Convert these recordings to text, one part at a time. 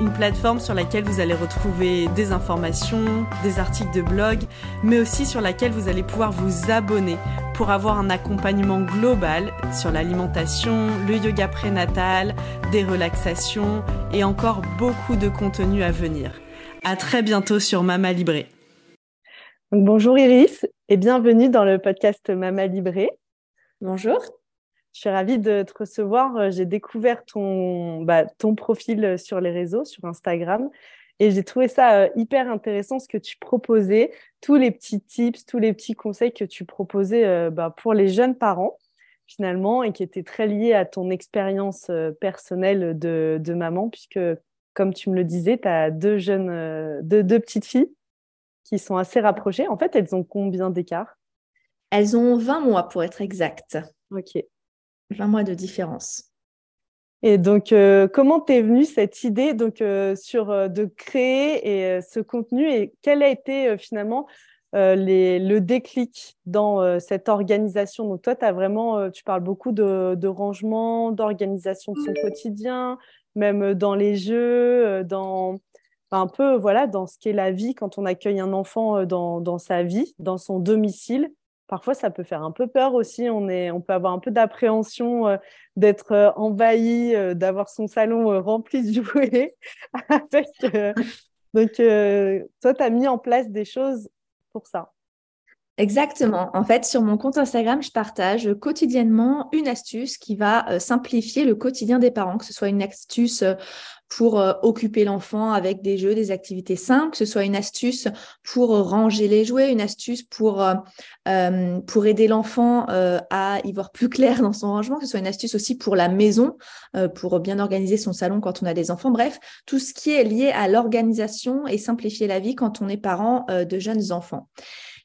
une plateforme sur laquelle vous allez retrouver des informations, des articles de blog, mais aussi sur laquelle vous allez pouvoir vous abonner pour avoir un accompagnement global sur l'alimentation, le yoga prénatal, des relaxations et encore beaucoup de contenu à venir. À très bientôt sur Mama Libré. bonjour Iris et bienvenue dans le podcast Mama Libré. Bonjour. Je suis ravie de te recevoir. J'ai découvert ton, bah, ton profil sur les réseaux, sur Instagram, et j'ai trouvé ça euh, hyper intéressant ce que tu proposais, tous les petits tips, tous les petits conseils que tu proposais euh, bah, pour les jeunes parents finalement et qui étaient très liés à ton expérience euh, personnelle de, de, maman puisque comme tu me le disais, tu as deux jeunes, deux, deux petites filles qui sont assez rapprochées. En fait, elles ont combien d'écart? Elles ont 20 mois pour être exactes. Ok. 20 mois de différence. Et donc, euh, comment t'es venue cette idée donc euh, sur euh, de créer ce contenu et quel a été finalement le déclic dans cette organisation? Donc toi, vraiment, tu parles beaucoup de, rangement, d'organisation de son quotidien, même dans les jeux, dans un peu voilà dans ce qu'est la vie quand on accueille un enfant dans sa vie, dans son domicile parfois ça peut faire un peu peur aussi. On, peut avoir un peu d'appréhension euh, d'être euh, envahi, euh, d'avoir son salon rempli de jouets. Donc, toi, tu as mis en place des choses pour ça. Exactement. En fait, sur mon compte Instagram, je partage quotidiennement une astuce qui va simplifier le quotidien des parents, que ce soit une astuce pour euh, occuper l'enfant avec des jeux, des activités simples, que ce soit une astuce pour ranger les jouets, une astuce pour, euh, euh, pour aider l'enfant à y voir plus clair dans son rangement, que ce soit une astuce aussi pour la maison, pour bien organiser son salon quand on a des enfants. Bref, tout ce qui est lié à l'organisation et simplifier la vie quand on est parent de jeunes enfants.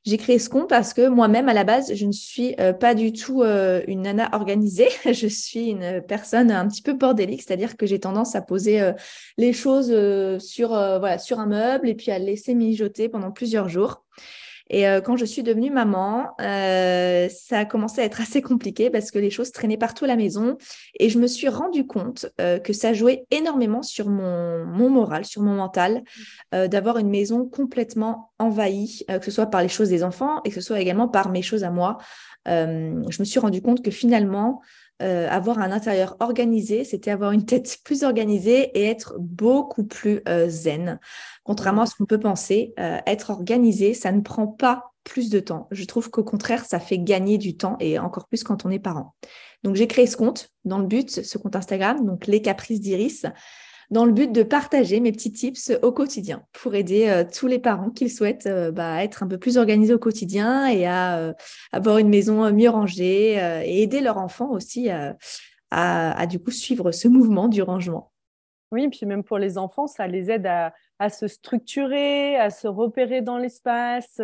J'ai créé ce compte parce que moi-même, à la base, je ne suis euh, pas du tout euh, une nana organisée. je suis une personne un petit peu bordélique, c'est-à-dire que j'ai tendance à poser euh, les choses sur, voilà, sur un meuble et puis à laisser mijoter pendant plusieurs jours. Et euh, quand je suis devenue maman, euh, ça a commencé à être assez compliqué parce que les choses traînaient partout la maison. Et je me suis rendu compte euh, que ça jouait énormément sur mon, mon moral, sur mon mental, d'avoir une maison complètement envahie, que ce soit par les choses des enfants et que ce soit également par mes choses à moi. je me suis rendu compte que finalement, euh, avoir un intérieur organisé, c'était avoir une tête plus organisée et être beaucoup plus euh, zen. Contrairement à ce qu'on peut penser, euh, être organisé, ça ne prend pas plus de temps. Je trouve qu'au contraire, ça fait gagner du temps et encore plus quand on est parent. Donc j'ai créé ce compte dans le but, ce compte Instagram, donc les caprices d'Iris dans le but de partager mes petits tips au quotidien pour aider euh, tous les parents qui souhaitent euh, bah, être un peu plus organisés au quotidien et à euh, avoir une maison mieux rangée et aider leurs enfants aussi à, du coup suivre ce mouvement du rangement. Oui, puis même pour les enfants, ça les aide à, se structurer, à se repérer dans l'espace.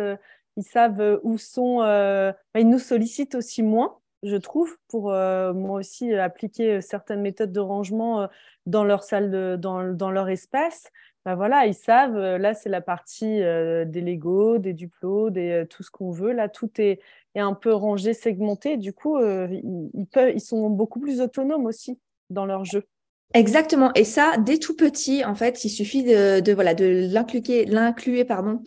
Ils savent où sont. Bah, ils nous sollicitent aussi moins je trouve, pour moi aussi appliquer certaines méthodes de rangement dans leur salle, de, dans, leur espace, ben voilà, ils savent, euh, là c'est la partie euh, des Lego, des Duplo, des, euh, tout ce qu'on veut, là tout est, est, un peu rangé, segmenté, du coup ils, peuvent, ils sont beaucoup plus autonomes aussi dans leur jeu. Exactement. Et ça, dès tout petit, en fait, il suffit de, de voilà de l'incluer, l'incluer pardon,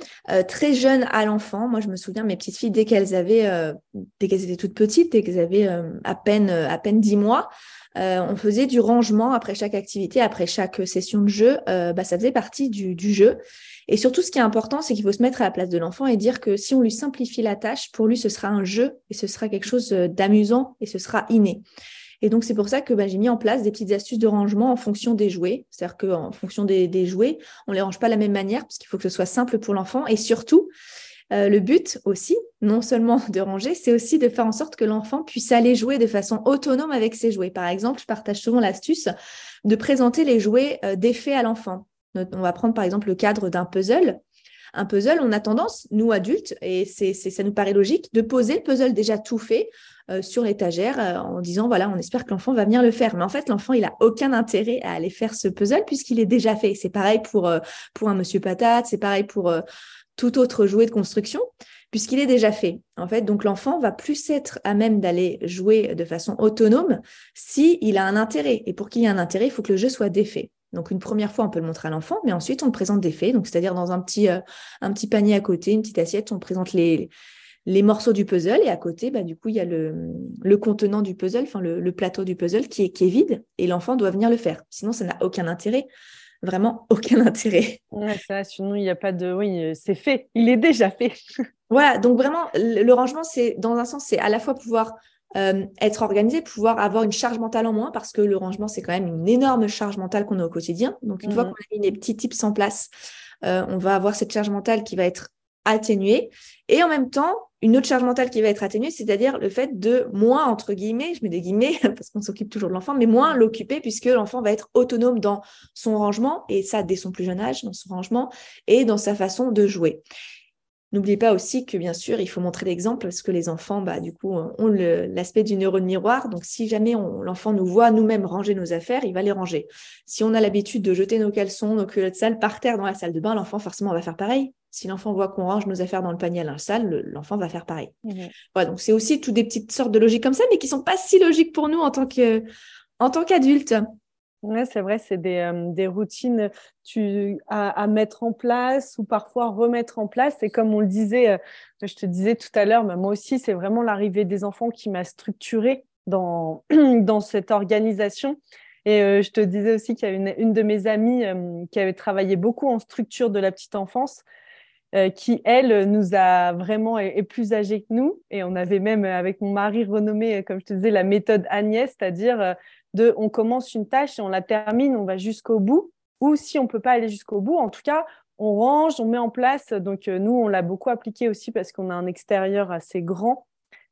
très jeune à l'enfant. Moi, je me souviens, mes petites filles, dès qu'elles avaient, dès qu'elles étaient toutes petites, dès qu'elles avaient à peine à peine dix mois, euh, on faisait du rangement après chaque activité, après chaque session de jeu. Euh, bah, ça faisait partie du, jeu. Et surtout, ce qui est important, c'est qu'il faut se mettre à la place de l'enfant et dire que si on lui simplifie la tâche, pour lui, ce sera un jeu et ce sera quelque chose euh, d'amusant et ce sera inné. Et donc, c'est pour ça que bah, j'ai mis en place des petites astuces de rangement en fonction des jouets. C'est-à-dire qu'en fonction des, jouets, on ne les range pas de la même manière parce qu'il faut que ce soit simple pour l'enfant. Et surtout, euh, le but aussi, non seulement de ranger, c'est aussi de faire en sorte que l'enfant puisse aller jouer de façon autonome avec ses jouets. Par exemple, je partage souvent l'astuce de présenter les jouets euh, d'effet à l'enfant. On va prendre par exemple le cadre d'un puzzle. Un puzzle, on a tendance, nous adultes, et c'est, ça nous paraît logique, de poser le puzzle déjà tout fait euh, sur l'étagère en disant voilà, on espère que l'enfant va venir le faire. Mais en fait, l'enfant, il a aucun intérêt à aller faire ce puzzle puisqu'il est déjà fait. C'est pareil pour, pour un monsieur patate, c'est pareil pour tout autre jouet de construction, puisqu'il est déjà fait. En fait, donc l'enfant va plus être à même d'aller jouer de façon autonome si il a un intérêt. Et pour qu'il y ait un intérêt, il faut que le jeu soit défait. Donc une première fois, on peut le montrer à l'enfant, mais ensuite on le présente défait. Donc c'est-à-dire dans un petit, euh, un petit panier à côté, une petite assiette, on présente les, les morceaux du puzzle et à côté, bah, du coup, il y a le, le contenant du puzzle, enfin le, le, plateau du puzzle qui est, qui est vide et l'enfant doit venir le faire. Sinon, ça n'a aucun intérêt vraiment aucun intérêt. Ouais, ça, sinon, il n'y a pas de. Oui, euh, c'est fait. Il est déjà fait. voilà, donc vraiment, le rangement, c'est dans un sens, c'est à la fois pouvoir euh, être organisé, pouvoir avoir une charge mentale en moins, parce que le rangement, c'est quand même une énorme charge mentale qu'on a au quotidien. Donc, une fois mhm. qu'on a mis les petits tips en place, euh, on va avoir cette charge mentale qui va être atténuée. Et en même temps, une autre charge mentale qui va être atténuée, c'est-à-dire le fait de moins, entre guillemets, je mets des guillemets parce qu'on s'occupe toujours de l'enfant, mais moins l'occuper puisque l'enfant va être autonome dans son rangement, et ça dès son plus jeune âge, dans son rangement, et dans sa façon de jouer. N'oubliez pas aussi que bien sûr, il faut montrer l'exemple parce que les enfants, bah, du coup, ont l'aspect du neurone miroir. Donc, si jamais l'enfant nous voit nous-mêmes ranger nos affaires, il va les ranger. Si on a l'habitude de jeter nos caleçons, nos culottes sales par terre dans la salle de bain, l'enfant forcément va faire pareil. Si l'enfant voit qu'on range nos affaires dans le panier à linge sale, l'enfant va faire pareil. Mmh voilà, donc c'est aussi toutes des petites sortes de logiques comme ça, mais qui sont pas si logiques pour nous en tant que en tant qu'adultes. Ouais, c'est vrai, c'est des, euh, des, routines tu, à, mettre en place ou parfois remettre en place. Et comme on le disait, euh, je te disais tout à l'heure, bah, moi aussi, c'est vraiment l'arrivée des enfants qui m'a structurée dans, dans cette organisation. Et euh, je te disais aussi qu'il y a une, une de mes amies qui avait travaillé beaucoup en structure de la petite enfance, qui, elle, nous a vraiment est, plus âgée que nous. Et on avait même, avec mon mari, renommé, comme je te disais, la méthode Agnès, c'est-à-dire de on commence une tâche et on la termine, on va jusqu'au bout. Ou si on peut pas aller jusqu'au bout, en tout cas, on range, on met en place. Donc euh, nous, on l'a beaucoup appliqué aussi parce qu'on a un extérieur assez grand.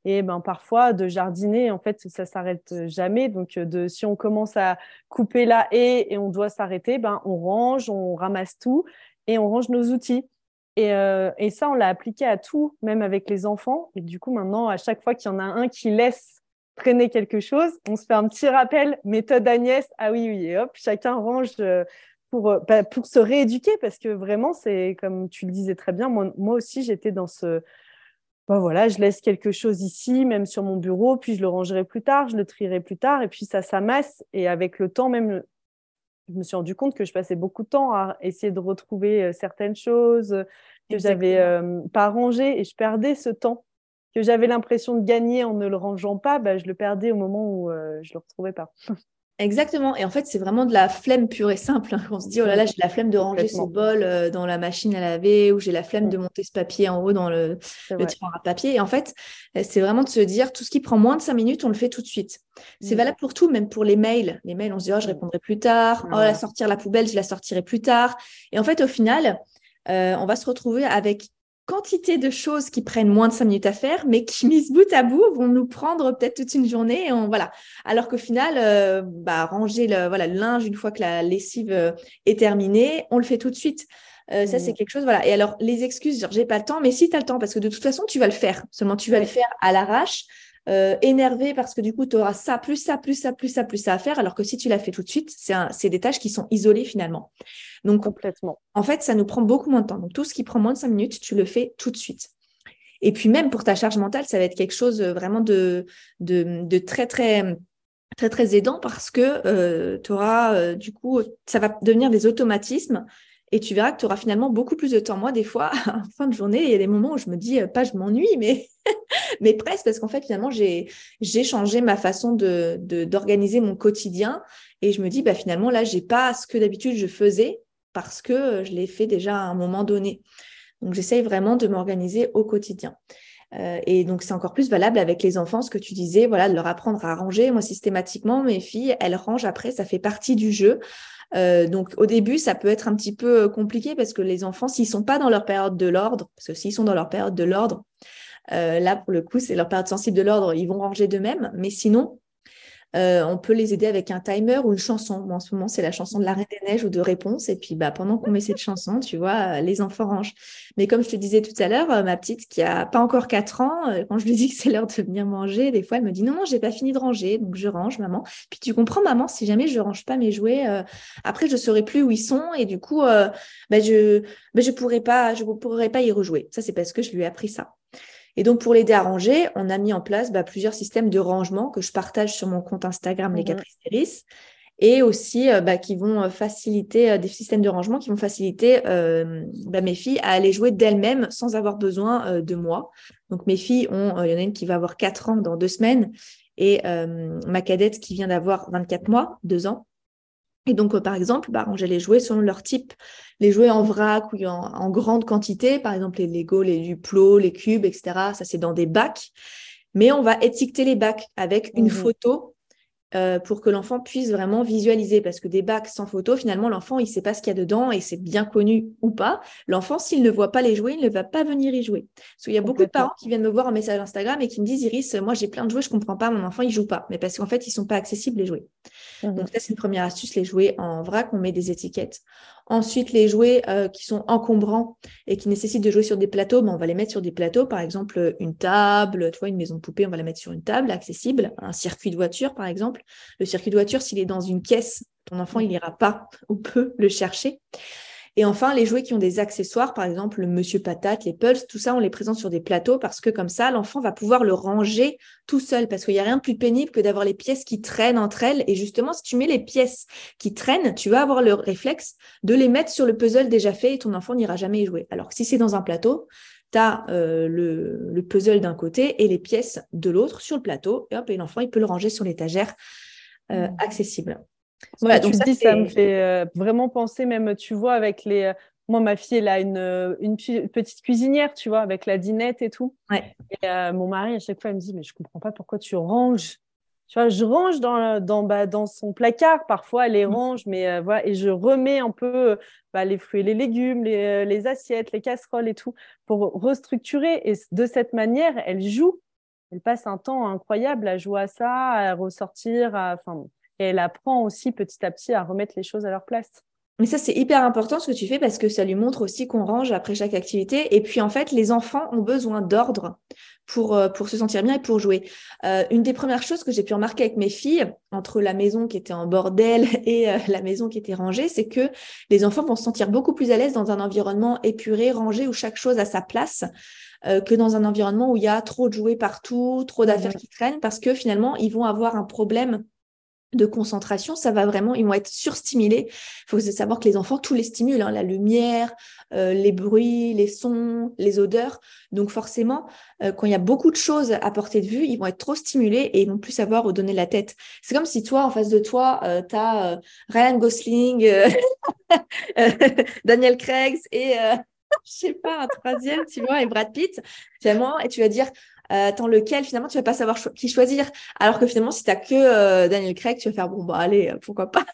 Et ben parfois de jardiner, en fait, ça s'arrête jamais. Donc euh, si on commence à couper la haie et on doit s'arrêter, ben on range, on ramasse tout et on range nos outils. Et, euh, et ça, on l'a appliqué à tout, même avec les enfants. Et du coup, maintenant, à chaque fois qu'il y en a un qui laisse traîner quelque chose, on se fait un petit rappel, méthode Agnès, ah oui, oui, et hop, chacun range euh, pour, euh, bah, pour se rééduquer, parce que vraiment, c'est comme tu le disais très bien, moi, moi aussi, j'étais dans ce... Ben voilà, je laisse quelque chose ici, même sur mon bureau, puis je le rangerai plus tard, je le trierai plus tard, et puis ça s'amasse. Et avec le temps, même, je me suis rendu compte que je passais beaucoup de temps à essayer de retrouver euh, certaines choses que j'avais pas rangées, et je perdais ce temps que j'avais l'impression de gagner en ne le rangeant pas, bah, je le perdais au moment où euh, je ne le retrouvais pas. Exactement. Et en fait, c'est vraiment de la flemme pure et simple. Hein. On se dit, oh là là, j'ai la flemme de ranger ce bol euh, dans la machine à laver ou j'ai la flemme de mm. monter ce papier en haut dans le, le tiroir à papier. Et en fait, euh, c'est vraiment de se dire, tout ce qui prend moins de cinq minutes, on le fait tout de suite. C'est mm. valable pour tout, même pour les mails. Les mails, on se dit, oh, je mm. répondrai plus tard. Oh, la sortir la poubelle, je la sortirai plus tard. Et en fait, au final, on va se retrouver avec quantité de choses qui prennent moins de cinq minutes à faire, mais qui, mises bout à bout, vont nous prendre peut-être toute une journée. on, voilà. Alors qu'au final, euh, bah, ranger le, voilà, le linge une fois que la lessive euh, est terminée, on le fait tout de suite. Euh, ça, c'est mmh. quelque chose. Voilà. Et alors, les excuses, genre, j'ai pas le temps, mais si tu as le temps, parce que de toute façon, tu vas le faire. Seulement, tu vas le faire à l'arrache. Euh, énervé parce que du coup, tu auras ça, plus ça, plus ça, plus ça, plus ça à faire, alors que si tu l'as fait tout de suite, c'est des tâches qui sont isolées finalement. Donc, complètement. En fait, ça nous prend beaucoup moins de temps. Donc, tout ce qui prend moins de cinq minutes, tu le fais tout de suite. Et puis, même pour ta charge mentale, ça va être quelque chose euh, vraiment de, de, très, très très très aidant parce que euh, tu auras du coup ça va devenir des automatismes et tu verras que tu auras finalement beaucoup plus de temps. Moi, des fois, en fin de journée, il y a des moments où je me dis, euh, pas je m'ennuie, mais, mais presque, parce qu'en fait, finalement, j'ai, changé ma façon d'organiser mon quotidien. Et je me dis, bah, finalement, là, j'ai pas ce que d'habitude je faisais parce que je l'ai fait déjà à un moment donné. Donc, j'essaye vraiment de m'organiser au quotidien. Euh, et donc, c'est encore plus valable avec les enfants, ce que tu disais, voilà, de leur apprendre à ranger. Moi, systématiquement, mes filles, elles rangent après, ça fait partie du jeu. Euh, donc, au début, ça peut être un petit peu compliqué parce que les enfants, s'ils sont pas dans leur période de l'ordre, parce que s'ils sont dans leur période de l'ordre, là, pour le coup, c'est leur période sensible de l'ordre, ils vont ranger d'eux-mêmes. Mais sinon, euh, on peut les aider avec un timer ou une chanson. en ce moment, c'est la chanson de la Reine des Neiges ou de Réponse. Et puis, bah, pendant qu'on met cette chanson, tu vois, euh, les enfants rangent. Mais comme je te disais tout à l'heure, euh, ma petite qui a pas encore 4 ans, quand je lui dis que c'est l'heure de venir manger, des fois, elle me dit non, non, j'ai pas fini de ranger. Donc, je range, maman. Puis, tu comprends, maman, si jamais je range pas mes jouets, après, je saurai plus où ils sont. Et du coup, bah, je, bah, je pourrais pas, je pourrais pas y rejouer. Ça, c'est parce que je lui ai appris ça. Et donc, pour l'aider à ranger, on a mis en place bah, plusieurs systèmes de rangement que je partage sur mon compte Instagram, les mhm. Caprice et aussi euh, bah, qui vont euh, faciliter euh, des systèmes de rangement qui vont faciliter bah, mes filles à aller jouer d'elles-mêmes sans avoir besoin de moi. Donc, mes filles ont, il y en a une qui va avoir 4 ans dans deux semaines et ma cadette qui vient d'avoir 24 mois, 2 ans. Et donc, par exemple, bah, ranger les jouets selon leur type les jouets en vrac ou en, grande quantité, par exemple les Lego, les Duplo, les cubes, etc. Ça, c'est dans des bacs. Mais on va étiqueter les bacs avec une mhm. photo euh, pour que l'enfant puisse vraiment visualiser. Parce que des bacs sans photo, finalement, l'enfant, il ne sait pas ce qu'il y a dedans et c'est bien connu ou pas. L'enfant, s'il ne voit pas les jouets, il ne va pas venir y jouer. Parce qu'il y a beaucoup de parents qui viennent me voir un message Instagram et qui me disent, Iris, moi, j'ai plein de jouets, je ne comprends pas, mon enfant, il joue pas. Mais parce qu'en fait, ils ne sont pas accessibles, les jouets. Mhm. Donc, ça, c'est une première astuce, les jouets en vrac, on met des étiquettes. Ensuite, les jouets euh, qui sont encombrants et qui nécessitent de jouer sur des plateaux, ben, on va les mettre sur des plateaux. Par exemple, une table, tu vois, une maison de poupée, on va la mettre sur une table accessible. Un circuit de voiture, par exemple. Le circuit de voiture, s'il est dans une caisse, ton enfant, il n'ira pas ou peut le chercher. Et enfin, les jouets qui ont des accessoires, par exemple le Monsieur Patate, les Pulse, tout ça, on les présente sur des plateaux parce que comme ça, l'enfant va pouvoir le ranger tout seul parce qu'il n'y a rien de plus pénible que d'avoir les pièces qui traînent entre elles. Et justement, si tu mets les pièces qui traînent, tu vas avoir le réflexe de les mettre sur le puzzle déjà fait et ton enfant n'ira jamais y jouer. Alors que si c'est dans un plateau, tu as euh, le, puzzle d'un côté et les pièces de l'autre sur le plateau. Et hop, et l'enfant, il peut le ranger sur l'étagère euh, mmh. accessible. Voilà, donc tu ça, dis, ça me fait euh, vraiment penser, même, tu vois, avec les. Euh, moi, ma fille, elle a une, euh, une petite cuisinière, tu vois, avec la dinette et tout. Ouais. Et mon mari, à chaque fois, il me dit, mais je comprends pas pourquoi tu ranges. Tu vois, je range dans, dans, bah, dans son placard. Parfois, elle les mmh. range, mais voilà, et je remets un peu bah, les fruits et les légumes, les, les, assiettes, les casseroles et tout, pour restructurer. Et de cette manière, elle joue. Elle passe un temps incroyable à jouer à ça, à ressortir, à... enfin, et elle apprend aussi petit à petit à remettre les choses à leur place. Mais ça, c'est hyper important ce que tu fais parce que ça lui montre aussi qu'on range après chaque activité. Et puis, en fait, les enfants ont besoin d'ordre pour, euh, pour se sentir bien et pour jouer. Euh, une des premières choses que j'ai pu remarquer avec mes filles, entre la maison qui était en bordel et euh, la maison qui était rangée, c'est que les enfants vont se sentir beaucoup plus à l'aise dans un environnement épuré, rangé, où chaque chose a sa place. que dans un environnement où il y a trop de jouets partout, trop d'affaires qui traînent, parce que finalement, ils vont avoir un problème de concentration, ça va vraiment, ils vont être surstimulés. Il faut savoir que les enfants, tous les stimulent, hein, la lumière, euh, les bruits, les sons, les odeurs. Donc forcément, euh, quand il y a beaucoup de choses à portée de vue, ils vont être trop stimulés et ils vont plus savoir où donner la tête. C'est comme si toi, en face de toi, euh, tu as Ryan Gosling, Daniel Craig et sais pas, un troisième, tu vois, et Brad Pitt, finalement, et tu vas dire, euh, attends, lequel? Finalement tu vas pas savoir qui choisir. Alors que finalement, si tu n'as que euh, Daniel Craig, tu vas faire bon, bah allez, euh, pourquoi pas?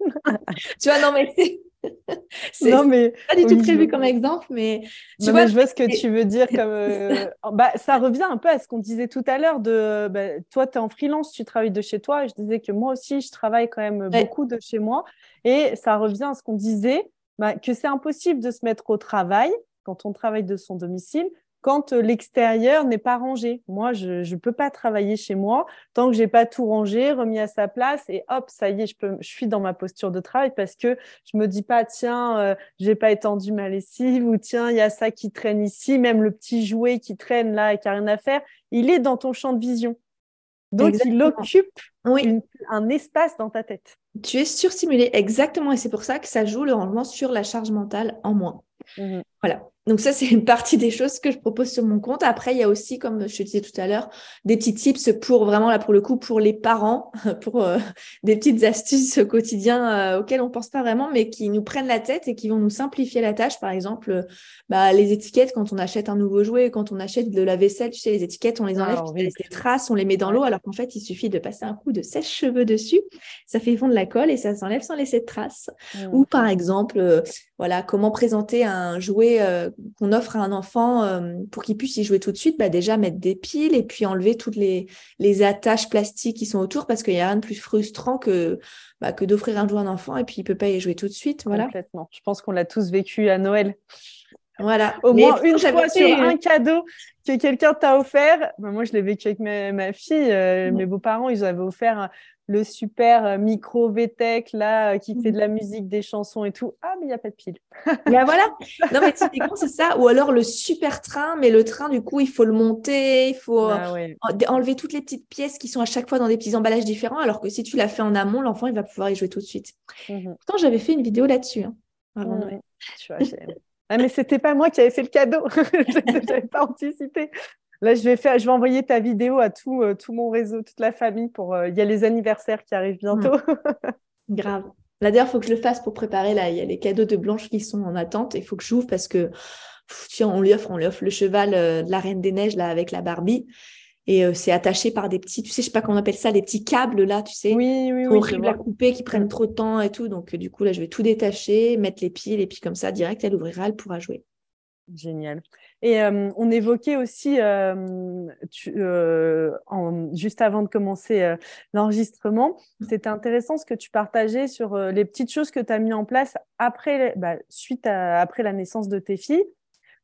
tu vois, non, mais c'est. non, mais. Pas du tout prévu comme exemple, mais. Tu vois, je vois ce que tu veux dire. Comme, bah, ça revient un peu à ce qu'on disait tout à l'heure de. Bah, toi, tu es en freelance, tu travailles de chez toi. Et je disais que moi aussi, je travaille quand même beaucoup de chez moi. Et ça revient à ce qu'on disait, bah, que c'est impossible de se mettre au travail quand on travaille de son domicile quand euh, l'extérieur n'est pas rangé. Moi, je ne peux pas travailler chez moi tant que j'ai pas tout rangé, remis à sa place et hop, ça y est, je, suis dans ma posture de travail parce que je me dis pas, tiens, euh, j'ai pas étendu ma lessive ou tiens, il y a ça qui traîne ici, même le petit jouet qui traîne là et qui a rien à faire, il est dans ton champ de vision. Donc, il occupe un espace dans ta tête. Tu es surstimulé, exactement. Et c'est pour ça que ça joue le rangement sur la charge mentale en moins. Mmh voilà. donc ça, c'est une partie des choses que je propose sur mon compte. Après, il y a aussi, comme je te disais tout à l'heure, des petits tips pour vraiment, là, pour le coup, pour les parents, pour euh, des petites astuces au quotidien euh, auxquelles on pense pas vraiment, mais qui nous prennent la tête et qui vont nous simplifier la tâche. Par exemple, euh, bah, les étiquettes, quand on achète un nouveau jouet, quand on achète de la vaisselle, tu sais, les étiquettes, on les enlève, ah, les traces, on les met dans l'eau, alors qu'en fait, il suffit de passer un coup de sèche-cheveux dessus. Ça fait fondre la colle et ça s'enlève sans laisser de traces. Mmh. Ou par exemple, voilà, comment présenter un jouet qu'on offre à un enfant euh, pour qu'il puisse y jouer tout de suite, bah déjà mettre des piles et puis enlever toutes les, les attaches plastiques qui sont autour parce qu'il n'y a rien de plus frustrant que, bah, que d'offrir un jouet à un enfant et puis il peut pas y jouer tout de suite. Voilà. Complètement. Je pense qu'on l'a tous vécu à Noël. Voilà. Au moins une fois sur un cadeau que quelqu'un t'a offert. Bah, moi, je l'ai vécu avec ma, fille. Euh, mes beaux-parents, ils avaient offert le super euh, micro VTech là euh, qui fait de la musique, des chansons et tout. Ah, mais il n'y a pas de pile. ben voilà. Non, mais typiquement, c'est ça. Ou alors le super train, mais le train, du coup, il faut le monter, il faut ah enlever toutes les petites pièces qui sont à chaque fois dans des petits emballages différents. Alors que si tu l'as fait en amont, l'enfant, il va pouvoir y jouer tout de suite. Mmh Pourtant, j'avais fait une vidéo là-dessus. Hein, tu vois, ah, mais c'était pas moi qui avais fait le cadeau. je n'avais pas anticipé. Là, je vais faire, je vais envoyer ta vidéo à tout, euh, tout mon réseau, toute la famille. Pour, euh, il y a les anniversaires qui arrivent bientôt. Grave. Là, d'ailleurs, il faut que je le fasse pour préparer. Là, il y a les cadeaux de Blanche qui sont en attente. Il faut que j'ouvre parce que tiens, on lui offre, on lui offre le cheval euh, de la Reine des Neiges là avec la Barbie. Et c'est attaché par des petits, tu sais, je sais pas comment on appelle ça, les petits câbles là, tu sais, oui, oui, oui, horribles à couper, qui prennent trop de temps et tout. Donc du coup là, je vais tout détacher, mettre les piles et puis comme ça, direct, elle ouvrira, elle pourra jouer. Génial. Et euh, on évoquait aussi, euh, euh, juste avant de commencer l'enregistrement, mmh. c'était intéressant ce que tu partageais sur les petites choses que tu as mis en place après, bah, suite à, après la naissance de tes filles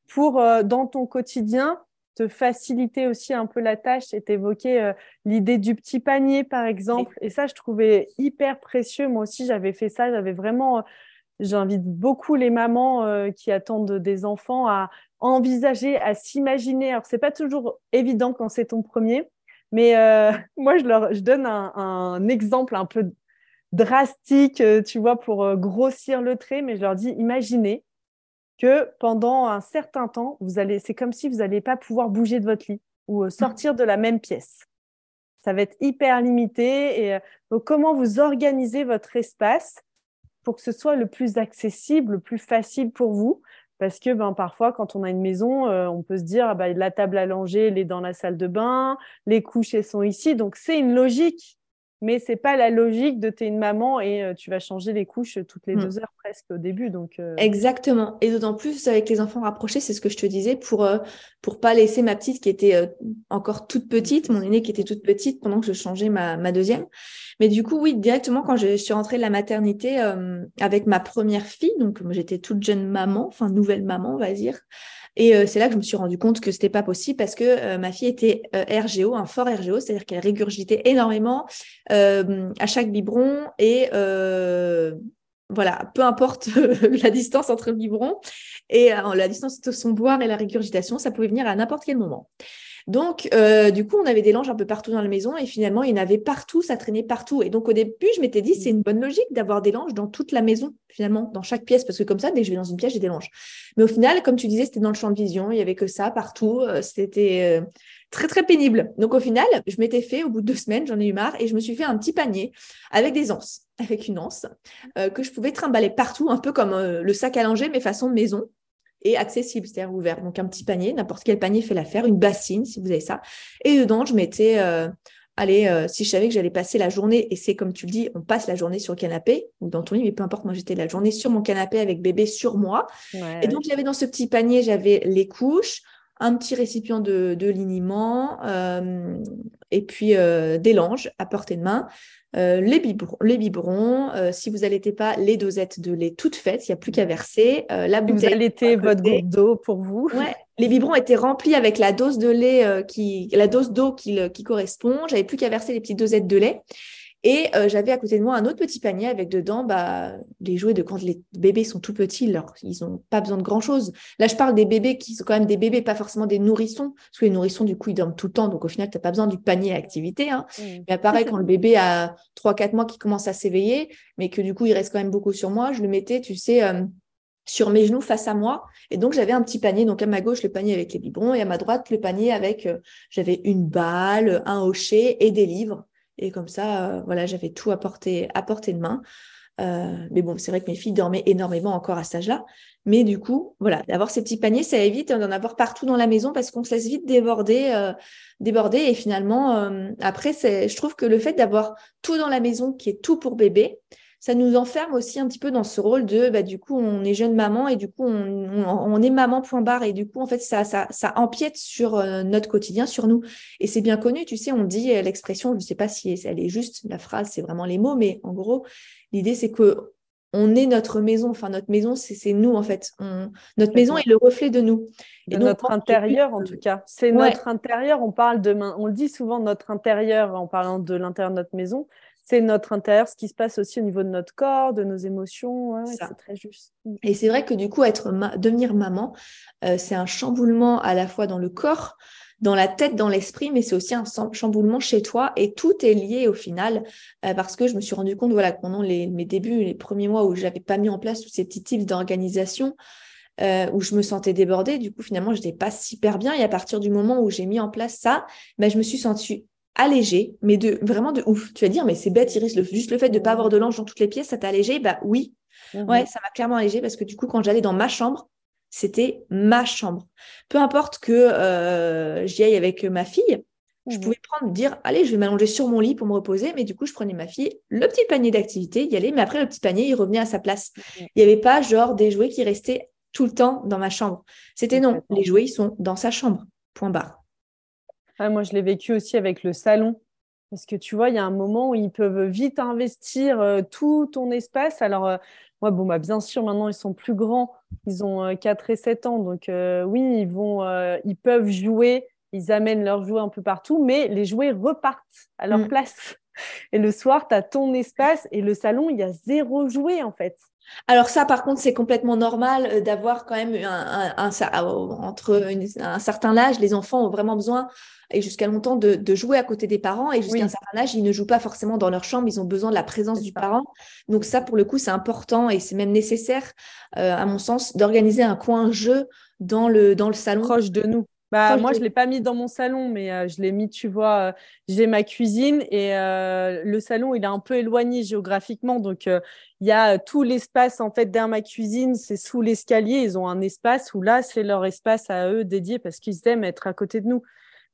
pour, dans ton quotidien, te faciliter aussi un peu la tâche et t'évoquer l'idée du petit panier, par exemple. Et ça, je trouvais hyper précieux. Moi aussi, j'avais fait ça. J'avais vraiment J'invite beaucoup les mamans qui attendent des enfants à envisager, à s'imaginer. Alors, c'est pas toujours évident quand c'est ton premier, mais euh, moi, je, leur, je donne un, exemple un peu drastique, euh, tu vois, pour euh, grossir le trait, mais je leur dis, imaginez que pendant un certain temps, vous allez, c'est comme si vous n'allez pas pouvoir bouger de votre lit ou sortir de la même pièce. Ça va être hyper limité. Et donc, comment vous organisez votre espace pour que ce soit le plus accessible, le plus facile pour vous parce que ben, parfois, quand on a une maison, euh, on peut se dire ben, la table à langer, elle est dans la salle de bain, les couches, elles sont ici. Donc, c'est une logique mais c'est pas la logique de t'es une maman et euh, tu vas changer les couches toutes les mm. deux heures presque au début. Donc euh. exactement. Et d'autant plus avec les enfants rapprochés, c'est ce que je te disais pour euh, pour pas laisser ma petite qui était encore toute petite, mon aînée qui était toute petite pendant que je changeais ma, ma deuxième. Mais du coup, oui, directement quand je suis rentrée de la maternité avec ma première fille, donc j'étais toute jeune maman, enfin nouvelle maman, on va dire. Et euh, c'est là que je me suis rendu compte que c'était pas possible parce que euh, ma fille était euh, RGO, un fort RGO, c'est-à-dire qu'elle régurgitait énormément à chaque biberon et voilà, peu importe la distance entre le biberon et la distance entre son boire et la régurgitation, ça pouvait venir à n'importe quel moment. Donc, euh, du coup, on avait des langes un peu partout dans la maison et finalement, il y en avait partout, ça traînait partout. Et donc, au début, je m'étais dit, c'est une bonne logique d'avoir des langes dans toute la maison, finalement, dans chaque pièce, parce que comme ça, dès que je vais dans une pièce, j'ai des langes. Mais au final, comme tu disais, c'était dans le champ de vision, il y avait que ça partout, euh, c'était euh, très, très pénible. Donc, au final, je m'étais fait, au bout de deux semaines, j'en ai eu marre et je me suis fait un petit panier avec des anses, avec une anse, que je pouvais trimballer partout, un peu comme le sac à langer, mais façon maison et accessible, c'est-à-dire ouvert. Donc un petit panier, n'importe quel panier fait l'affaire, une bassine si vous avez ça. Et dedans, je mettais, euh, allez, euh, si je savais que j'allais passer la journée, et c'est comme tu le dis, on passe la journée sur le canapé ou dans ton lit, mais peu importe, moi j'étais la journée sur mon canapé avec bébé sur moi. et donc j'avais dans ce petit panier, j'avais les couches, un petit récipient de, de liniment euh, et puis euh, des langes à portée de main. Euh, les biberons, les biberons si vous n'allaitez pas, les dosettes de lait toutes faites, il n'y a plus qu'à verser. la bouteille. Vous allaitez votre goutte d'eau pour vous. Ouais, les biberons étaient remplis avec la dose de lait qui, la dose d'eau qui, qui correspond. J'avais plus qu'à verser les petites dosettes de lait. Et euh, j'avais à côté de moi un autre petit panier avec dedans bah, les jouets de quand les bébés sont tout petits, ils n'ont pas besoin de grand-chose. Là, je parle des bébés qui sont quand même des bébés, pas forcément des nourrissons, parce que les nourrissons, du coup, ils dorment tout le temps, donc au final, tu n'as pas besoin du panier à activité. Hein. Mmh. Mais pareil, quand le bébé a 3-4 mois qui commence à s'éveiller, mais que du coup, il reste quand même beaucoup sur moi, je le mettais, tu sais, euh, sur mes genoux face à moi. Et donc, j'avais un petit panier. Donc, à ma gauche, le panier avec les biberons et à ma droite, le panier avec, euh, j'avais une balle, un hocher et des livres. Et comme ça, euh, voilà, j'avais tout à portée, à de main. Euh, mais bon, c'est vrai que mes filles dormaient énormément encore à cet âge-là. Mais du coup, voilà, d'avoir ces petits paniers, ça évite d'en avoir partout dans la maison parce qu'on se laisse vite déborder, déborder. Et finalement, après, je trouve que le fait d'avoir tout dans la maison qui est tout pour bébé, ça nous enferme aussi un petit peu dans ce rôle de, bah, du coup, on est jeune maman et du coup, on, est maman point barre et du coup, en fait, ça, ça, ça empiète sur euh, notre quotidien, sur nous. Et c'est bien connu, tu sais, on dit euh, l'expression, je ne sais pas si elle est juste, la phrase, c'est vraiment les mots, mais en gros, l'idée, c'est que on est notre maison. Enfin, notre maison, c'est nous, en fait. notre maison est le reflet de nous. Et notre intérieur, en tout cas. C'est notre intérieur. On parle de, on le dit souvent, notre intérieur en parlant de l'intérieur de notre maison c'est notre intérieur, ce qui se passe aussi au niveau de notre corps, de nos émotions. c'est très juste. Et c'est vrai que du coup, être devenir maman, euh, c'est un chamboulement à la fois dans le corps, dans la tête, dans l'esprit, mais c'est aussi un chamboulement chez toi et tout est lié au final euh, parce que je me suis rendu compte, voilà, pendant les, mes débuts, les premiers mois où j'avais pas mis en place tous ces petits types d'organisation, euh, où je me sentais débordée, du coup finalement je n'étais pas super bien et à partir du moment où j'ai mis en place ça, ben, je me suis sentie allégé, mais de vraiment de ouf. Tu vas dire, mais c'est bête, Iris, le, juste le fait de ne pas avoir de linge dans toutes les pièces, ça t'a allégé? Bah oui. Ouais, ça m'a clairement allégé parce que du coup, quand j'allais dans ma chambre, c'était ma chambre. Peu importe que euh, j'y aille avec ma fille, je pouvais prendre, dire, allez, je vais m'allonger sur mon lit pour me reposer, mais du coup, je prenais ma fille, le petit panier d'activité, y aller, mais après, le petit panier, il revenait à sa place. Il n'y avait pas genre des jouets qui restaient tout le temps dans ma chambre. C'était non, les jouets, ils sont dans sa chambre. Point barre moi, je l'ai vécu aussi avec le salon. Parce que tu vois, il y a un moment où ils peuvent vite investir euh, tout ton espace. Alors, euh, moi, bon, bah, bien sûr, maintenant, ils sont plus grands. Ils ont 4 euh, et 7 ans. Donc, oui, ils, vont, ils peuvent jouer. Ils amènent leurs jouets un peu partout. Mais les jouets repartent à leur mm. place. Et le soir, tu as ton espace. Et le salon, il y a zéro jouet, en fait. Alors ça, par contre, c'est complètement normal d'avoir quand même un, un, entre un certain âge, les enfants ont vraiment besoin et jusqu'à longtemps de, jouer à côté des parents. Et jusqu'à un certain âge, ils ne jouent pas forcément dans leur chambre, ils ont besoin de la présence du parent. Donc ça, pour le coup, c'est important et c'est même nécessaire, euh, à mon sens, d'organiser un coin jeu dans le, dans le salon. Proche de nous. Bah, moi, je ne l'ai pas mis dans mon salon, mais euh, je l'ai mis, tu vois, euh, j'ai ma cuisine et le salon, il est un peu éloigné géographiquement. Donc, il y a tout l'espace, en fait, derrière ma cuisine, c'est sous l'escalier. Ils ont un espace où là, c'est leur espace à eux dédié parce qu'ils aiment être à côté de nous.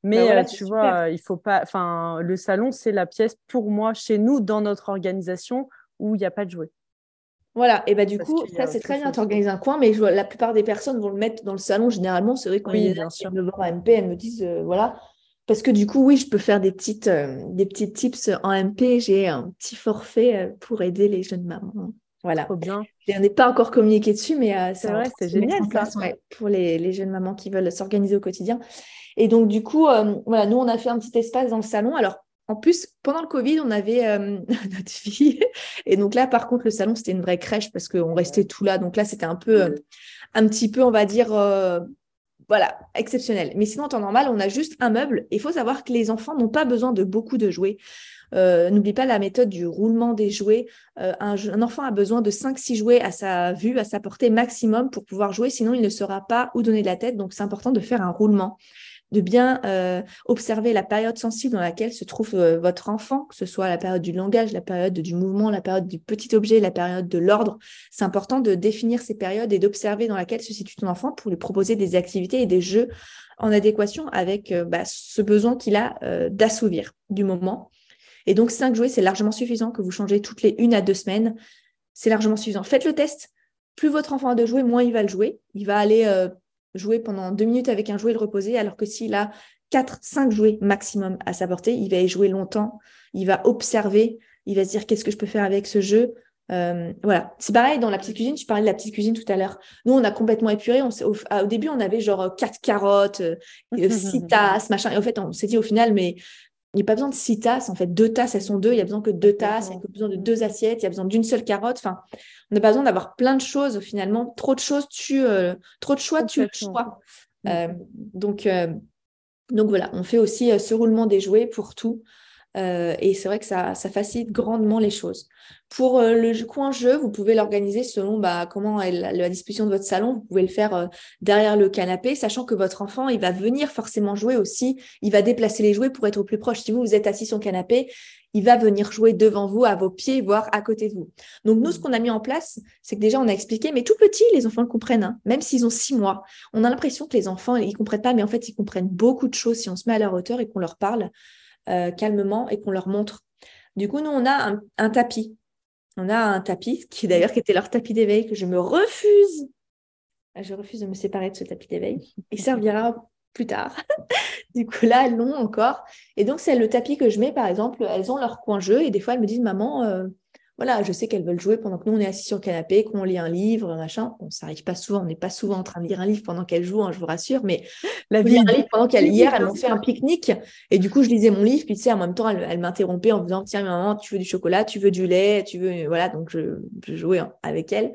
Mais bah, euh, tu vois, euh, il faut pas. Enfin, le salon, c'est la pièce pour moi chez nous dans notre organisation où il n'y a pas de jouets. Voilà, et bah du coup, ça c'est très bien, tu organises un coin, mais la plupart des personnes vont le mettre dans le salon généralement. C'est vrai quand oui, sûr. me voir MP, elles me disent euh, voilà. Parce que du coup, oui, je peux faire des petites, des petits tips en MP. J'ai un petit forfait pour aider les jeunes mamans. Voilà. Trop bien. Je n'ai pas encore communiqué dessus, mais c'est vrai, c'est génial ça. pour les, les, jeunes mamans qui veulent s'organiser au quotidien. Et donc, du coup, euh, voilà, nous, on a fait un petit espace dans le salon. Alors, en plus, pendant le Covid, on avait euh, notre fille. Et donc là, par contre, le salon, c'était une vraie crèche parce qu'on restait tout là. Donc là, c'était un peu, euh, un petit peu, on va dire, voilà, exceptionnel. Mais sinon, en temps normal, on a juste un meuble. Il faut savoir que les enfants n'ont pas besoin de beaucoup de jouets. N'oublie pas la méthode du roulement des jouets. un, un, enfant a besoin de 5-6 jouets à sa vue, à sa portée maximum pour pouvoir jouer, sinon il ne saura pas où donner de la tête. Donc c'est important de faire un roulement de bien euh, observer la période sensible dans laquelle se trouve euh, votre enfant, que ce soit la période du langage, la période du mouvement, la période du petit objet, la période de l'ordre. C'est important de définir ces périodes et d'observer dans laquelle se situe ton enfant pour lui proposer des activités et des jeux en adéquation avec euh, bah, ce besoin qu'il a d'assouvir du moment. Et donc, cinq jouets, c'est largement suffisant que vous changez toutes les une à deux semaines. C'est largement suffisant. Faites le test. Plus votre enfant a de jouer, moins il va le jouer. Il va aller jouer pendant deux minutes avec un jouet et le reposer, alors que s'il a quatre, cinq jouets maximum à sa portée, il va y jouer longtemps, il va observer, il va se dire qu'est-ce que je peux faire avec ce jeu? Euh, voilà, c'est pareil dans la petite cuisine. Tu parlais de la petite cuisine tout à l'heure. Nous, on a complètement épuré. On au, au, début, on avait genre quatre carottes, euh, six tasses, machin. Et en fait, on s'est dit au final, mais il n'y a pas besoin de six tasses. En fait, deux tasses, elles sont deux. Il y a besoin que deux tasses. Il y a besoin de deux assiettes. Il y a besoin d'une seule carotte. Enfin, on n'a pas besoin d'avoir plein de choses finalement. Trop de choses tu euh, trop de choix tu le choix. Mm. Euh, donc, euh, donc voilà, on fait aussi ce roulement des jouets pour tout. Euh, et c'est vrai que ça, ça, facilite grandement les choses. Pour euh, le coin jeu, vous pouvez l'organiser selon bah, comment est la, disposition de votre salon. Vous pouvez le faire euh, derrière le canapé, sachant que votre enfant, il va venir forcément jouer aussi. Il va déplacer les jouets pour être au plus proche. Si vous, vous êtes assis sur le canapé, il va venir jouer devant vous, à vos pieds, voire à côté de vous. Donc nous, ce qu'on a mis en place, c'est que déjà, on a expliqué, mais tout petit, les enfants le comprennent, hein. même s'ils ont six mois. On a l'impression que les enfants, ils comprennent pas, mais en fait, ils comprennent beaucoup de choses si on se met à leur hauteur et qu'on leur parle. Euh, calmement et qu'on leur montre. Du coup, nous, on a un, tapis. On a un tapis qui d'ailleurs qui était leur tapis d'éveil que je me refuse. Je refuse de me séparer de ce tapis d'éveil. Il servira plus tard. du coup, là, elles l'ont encore. Et donc, c'est le tapis que je mets, par exemple, elles ont leur coin jeu et des fois, elles me disent, maman, euh, voilà, je sais qu'elles veulent jouer pendant que nous, on est assis sur le canapé, qu'on lit un livre, machin. Bon, ça n'arrive pas souvent, on n'est pas souvent en train de lire un livre pendant qu'elles jouent, hein, je vous rassure, mais la vie. pendant qu'elle hier, elles m'ont fait un pique-nique et du coup, je lisais mon livre, puis tu sais, en même temps, elle, m'interrompait en me disant, tiens, maman, tu veux du chocolat, tu veux du lait, tu veux, voilà, donc je, je jouais avec elle.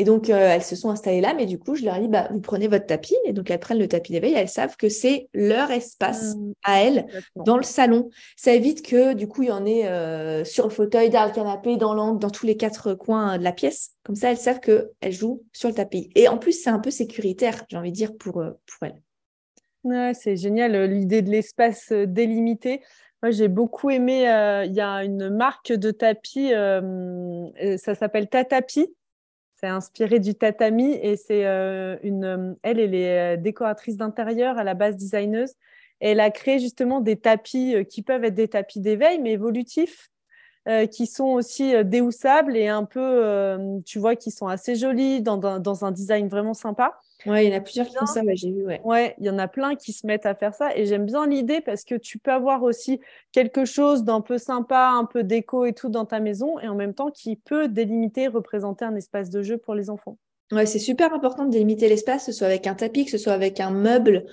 Et donc, euh, elles se sont installées là, mais du coup, je leur ai dit, bah, vous prenez votre tapis. Et donc, elles prennent le tapis d'éveil. Elles savent que c'est leur espace mmh. à elles dans le salon. Ça évite que, du coup, il y en ait euh, sur le fauteuil, dans le canapé, dans l'angle, dans tous les quatre coins de la pièce. Comme ça, elles savent qu'elles jouent sur le tapis. Et en plus, c'est un peu sécuritaire, j'ai envie de dire, pour, euh, pour elles. Ouais, c'est génial, l'idée de l'espace délimité. Moi, j'ai beaucoup aimé, il y a une marque de tapis, ça s'appelle Tatapi. C'est inspiré du tatami et c'est euh, une. Euh, elle, elle est euh, décoratrice d'intérieur à la base designeuse. elle a créé justement des tapis qui peuvent être des tapis d'éveil, mais évolutifs, qui sont aussi déhoussables et un peu, tu vois, qui sont assez jolis dans, dans un design vraiment sympa. Ouais, il y en a plusieurs qui font ça, j'ai vu. Ouais. ouais, il y en a plein qui se mettent à faire ça. Et j'aime bien l'idée parce que tu peux avoir aussi quelque chose d'un peu sympa, un peu déco et tout dans ta maison, et en même temps qui peut délimiter, représenter un espace de jeu pour les enfants. Ouais, c'est super important de délimiter l'espace, que ce soit avec un tapis, que ce soit avec un meuble,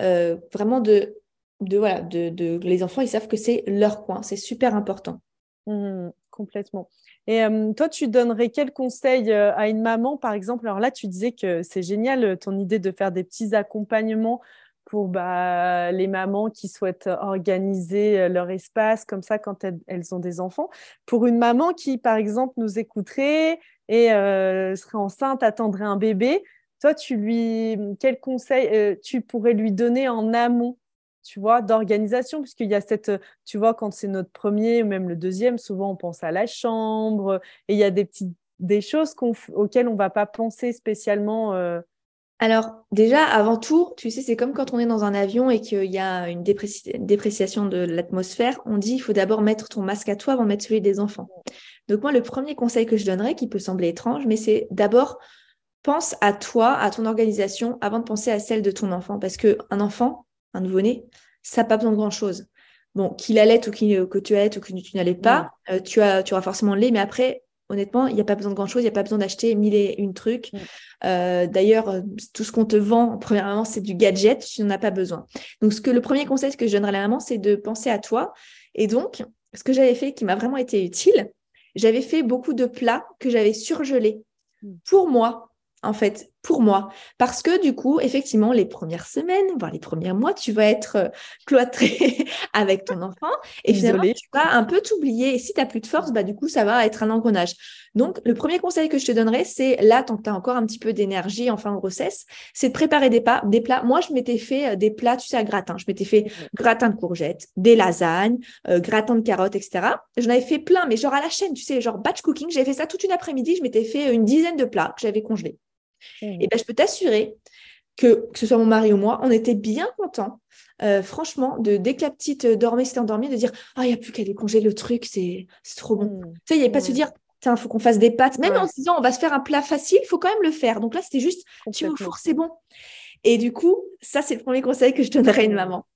euh, vraiment de, de voilà, de, de, les enfants, ils savent que c'est leur coin, c'est super important. Mmh, complètement. Et toi, tu donnerais quel conseil à une maman, par exemple? Alors là, tu disais que c'est génial ton idée de faire des petits accompagnements pour bah, les mamans qui souhaitent organiser leur espace comme ça quand elles, ont des enfants. Pour une maman qui, par exemple, nous écouterait et serait enceinte, attendrait un bébé, toi, tu lui, quel conseil tu pourrais lui donner en amont? Tu vois, d'organisation, puisqu'il y a cette, tu vois, quand c'est notre premier même le deuxième, souvent on pense à la chambre et il y a des petites des choses auxquelles on va pas penser spécialement. Euh. Alors déjà, avant tout, tu sais, c'est comme quand on est dans un avion et qu'il y a une dépréciation de l'atmosphère, on dit il faut d'abord mettre ton masque à toi avant de mettre celui des enfants. Donc moi, le premier conseil que je donnerais, qui peut sembler étrange, mais c'est d'abord pense à toi, à ton organisation, avant de penser à celle de ton enfant, parce que un enfant, un nouveau-né, ça n'a pas besoin de grand-chose. Bon, qu'il allait ou que tu allais ou que tu n'allais pas, euh, tu, as, tu auras forcément le lait, mais après, honnêtement, il n'y a pas besoin de grand-chose, il n'y a pas besoin d'acheter mille et une trucs. Euh, d'ailleurs, euh, tout ce qu'on te vend, premièrement, c'est du gadget, tu n'en as pas besoin. Donc, ce que le premier conseil que je donnerais à la maman, c'est de penser à toi. Et donc, ce que j'avais fait qui m'a vraiment été utile, j'avais fait beaucoup de plats que j'avais surgelés mm. pour moi, en fait, pour moi. Parce que du coup, effectivement, les premières semaines, voire les premiers mois, tu vas être euh, cloîtré avec ton enfant et finalement, tu vas un peu t'oublier. Et si tu n'as plus de force, bah, du coup, ça va être un engrenage. Donc, le premier conseil que je te donnerais, c'est là, tant que tu as encore un petit peu d'énergie en fin de grossesse, c'est de préparer des, pas, des plats. Moi, je m'étais fait euh, des plats, tu sais, à gratin. Je m'étais fait gratin de courgettes, des lasagnes, euh, gratin de carottes, etc. J'en avais fait plein, mais genre à la chaîne, tu sais, genre batch cooking. J'avais fait ça toute une après-midi. Je m'étais fait une dizaine de plats que j'avais congelés. Et eh ben, je peux t'assurer que, que ce soit mon mari ou moi, on était bien contents, euh, franchement, de dès que la petite euh, dormait, s'était endormie, de dire Ah, il n'y a plus qu'à décongeler le truc, c'est trop bon. Mmh. Tu sais, il n'y avait pas de se dire Tiens, il faut qu'on fasse des pâtes. Même en se disant On va se faire un plat facile, il faut quand même le faire. Donc là, c'était juste Tu me four, c'est bon. Et du coup, ça, c'est le premier conseil que je donnerais à une maman.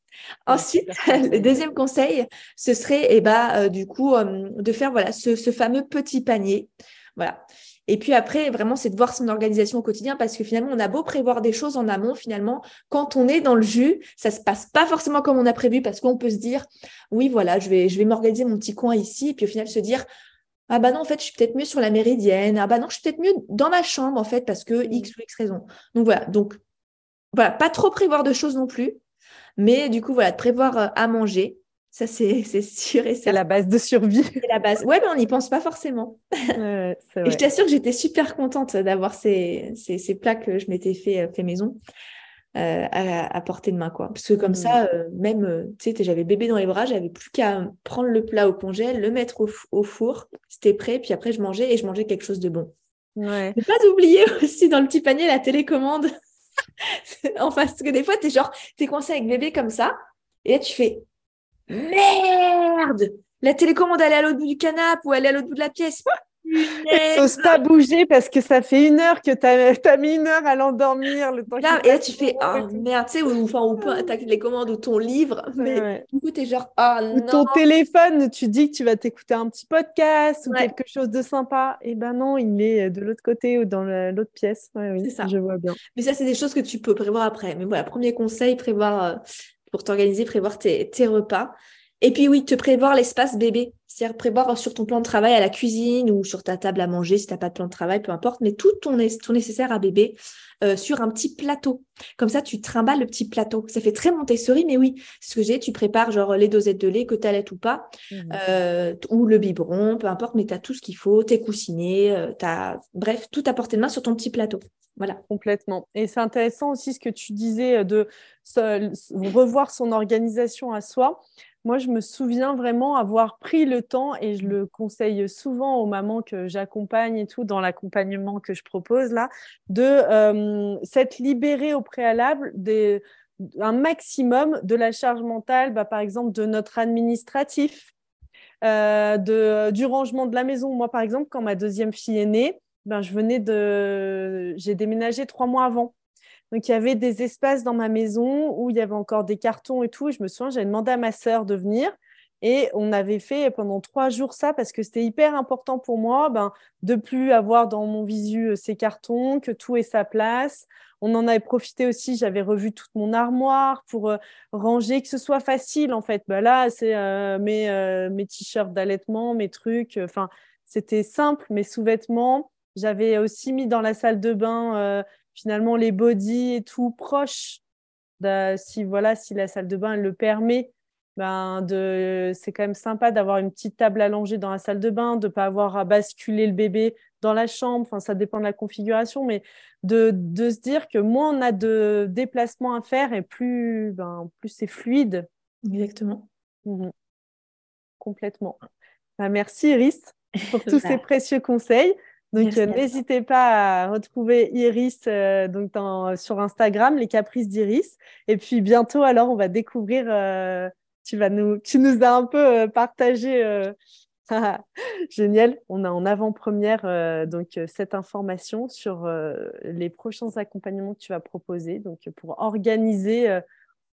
Ensuite, le deuxième conseil, ce serait, eh ben, euh, du coup, de faire voilà ce, ce fameux petit panier. Voilà. Et puis après, vraiment, c'est de voir son organisation au quotidien parce que finalement, on a beau prévoir des choses en amont, finalement, quand on est dans le jus, ça se passe pas forcément comme on a prévu parce qu'on peut se dire, oui, voilà, je vais, je vais m'organiser mon petit coin ici, et puis au final se dire, ah bah non, en fait, je suis peut-être mieux sur la méridienne. Ah bah non, je suis peut-être mieux dans ma chambre, en fait, parce que X ou X raison. Donc voilà. Donc, voilà, pas trop prévoir de choses non plus. Mais du coup, voilà, de prévoir euh, à manger, Ça, c'est sûr et C'est la base de survie. C'est la base. Ouais, mais on n'y pense pas forcément. et je t'assure que j'étais super contente d'avoir ces, ces, ces, plats que je m'étais fait, euh, fait maison. Euh, à, portée de main quoi parce que comme mmh. ça euh, même tu sais j'avais bébé dans les bras j'avais plus qu'à prendre le plat au congèle le mettre au, four c'était prêt puis après je mangeais et je mangeais quelque chose de bon ouais. ne pas oublier aussi dans le petit panier la télécommande enfin parce que des fois tu es genre es coincé avec bébé comme ça et là tu fais Merde La télécommande, elle est à l'autre bout du canapé ou elle est à l'autre bout de la pièce. N'ose pas bouger parce que ça fait une heure que tu as, mis une heure à l'endormir. Le temps et là, tu fais oh, merde, tu sais, ou, enfin, ou les commandes ou ton livre, mais du coup, tu es genre oh, ou ton téléphone, tu dis que tu vas t'écouter un petit podcast ou quelque chose de sympa. Et ben non, il est de l'autre côté ou dans l'autre pièce. oui, ça. je vois bien. Mais ça, c'est des choses que tu peux prévoir après. Mais voilà, premier conseil, prévoir euh, pour t'organiser, prévoir tes, repas. Et puis oui, te prévoir l'espace bébé, c'est-à-dire prévoir sur ton plan de travail à la cuisine ou sur ta table à manger si tu n'as pas de plan de travail, peu importe, mais tout ton, ton nécessaire à bébé euh, sur un petit plateau. Comme ça, tu trimbales le petit plateau. Ça fait très Montessori, mais oui, ce que j'ai, tu prépares genre les dosettes de lait, que tu allaites ou pas, mmh. euh, ou le biberon, peu importe, mais tu as tout ce qu'il faut, tes coussinets, euh, as... bref, tout à portée de main sur ton petit plateau. Voilà. Complètement. Et c'est intéressant aussi ce que tu disais de revoir son organisation à soi. Moi, je me souviens vraiment avoir pris le temps et je le conseille souvent aux mamans que j'accompagne et tout dans l'accompagnement que je propose là, de euh, s'être libérée au préalable un maximum de la charge mentale, bah, par exemple de notre administratif, euh, de, du rangement de la maison. Moi, par exemple, quand ma deuxième fille est née, ben, je venais de. J'ai déménagé trois mois avant. Donc, il y avait des espaces dans ma maison où il y avait encore des cartons et tout. Je me souviens, j'avais demandé à ma sœur de venir. Et on avait fait pendant trois jours ça parce que c'était hyper important pour moi ben, de plus avoir dans mon visu euh, ces cartons, que tout ait sa place. On en avait profité aussi, j'avais revu toute mon armoire pour euh, ranger, que ce soit facile en fait. Ben là, c'est euh, mes, mes t-shirts d'allaitement, mes trucs. Enfin, c'était simple, mes sous-vêtements. J'avais aussi mis dans la salle de bain finalement les bodys et tout proche. si voilà, si la salle de bain elle le permet, ben de c'est quand même sympa d'avoir une petite table allongée dans la salle de bain, de pas avoir à basculer le bébé dans la chambre. Enfin, ça dépend de la configuration, mais de, de se dire que moins on a de déplacements à faire et plus ben plus c'est fluide. Exactement. Mmh Complètement. Ben, merci Iris pour tous ces précieux conseils. Donc, euh, n'hésitez pas à retrouver Iris euh, donc sur Instagram, les caprices d'Iris. Et puis bientôt, alors, on va découvrir. Euh, tu vas nous, tu nous as un peu partagé. Génial. On a en avant-première donc cette information sur les prochains accompagnements que tu vas proposer. Donc, pour organiser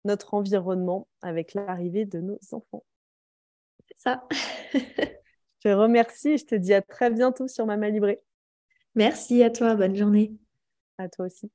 notre environnement avec l'arrivée de nos enfants. C'est ça. je te remercie et je te dis à très bientôt sur Mama Libré. Merci à toi, bonne journée. À toi aussi.